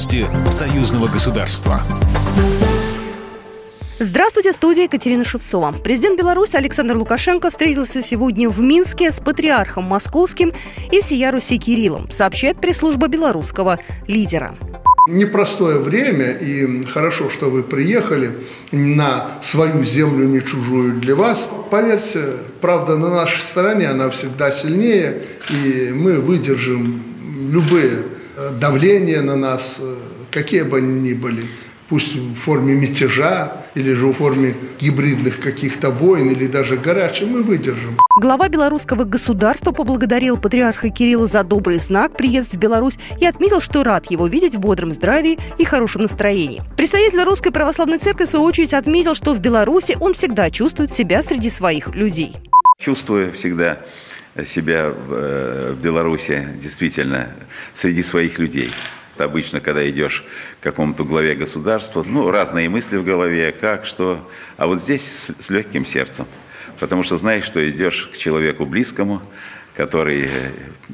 Новости союзного государства. Здравствуйте, в студии Екатерина Шевцова. Президент Беларуси Александр Лукашенко встретился сегодня в Минске с патриархом московским и всея Руси Кириллом, сообщает пресс-служба белорусского лидера. Непростое время, и хорошо, что вы приехали на свою землю, не чужую для вас. Поверьте, правда на нашей стороне, она всегда сильнее, и мы выдержим любые э, давления на нас, э, какие бы они ни были пусть в форме мятежа, или же в форме гибридных каких-то войн, или даже горячей, мы выдержим. Глава белорусского государства поблагодарил патриарха Кирилла за добрый знак приезд в Беларусь и отметил, что рад его видеть в бодром здравии и хорошем настроении. Представитель Русской Православной Церкви, в свою очередь, отметил, что в Беларуси он всегда чувствует себя среди своих людей. Чувствую всегда себя в э, Беларуси действительно среди своих людей обычно, когда идешь к какому-то главе государства, ну, разные мысли в голове, как, что. А вот здесь с, с легким сердцем. Потому что знаешь, что идешь к человеку близкому, который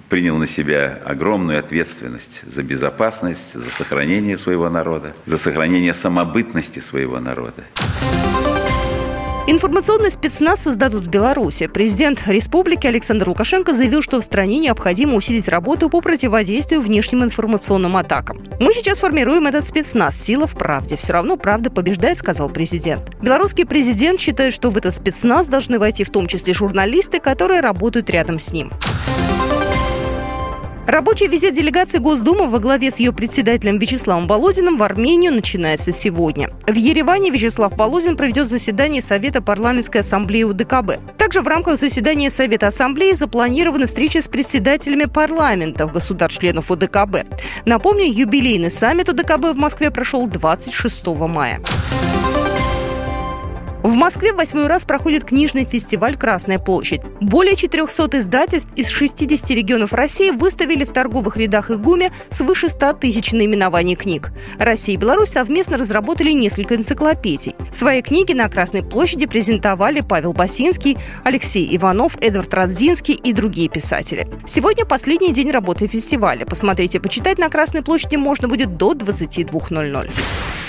принял на себя огромную ответственность за безопасность, за сохранение своего народа, за сохранение самобытности своего народа. Информационный спецназ создадут в Беларуси. Президент республики Александр Лукашенко заявил, что в стране необходимо усилить работу по противодействию внешним информационным атакам. Мы сейчас формируем этот спецназ. Сила в правде. Все равно правда побеждает, сказал президент. Белорусский президент считает, что в этот спецназ должны войти в том числе журналисты, которые работают рядом с ним. Рабочий визит делегации Госдумы во главе с ее председателем Вячеславом Володиным в Армению начинается сегодня. В Ереване Вячеслав Володин проведет заседание Совета парламентской ассамблеи УДКБ. Также в рамках заседания Совета ассамблеи запланированы встречи с председателями парламентов государств-членов УДКБ. Напомню, юбилейный саммит УДКБ в Москве прошел 26 мая. В Москве в восьмой раз проходит книжный фестиваль «Красная площадь». Более 400 издательств из 60 регионов России выставили в торговых рядах ИГУМе свыше 100 тысяч наименований книг. Россия и Беларусь совместно разработали несколько энциклопедий. Свои книги на Красной площади презентовали Павел Басинский, Алексей Иванов, Эдвард Радзинский и другие писатели. Сегодня последний день работы фестиваля. Посмотрите, почитать на Красной площади можно будет до 22.00.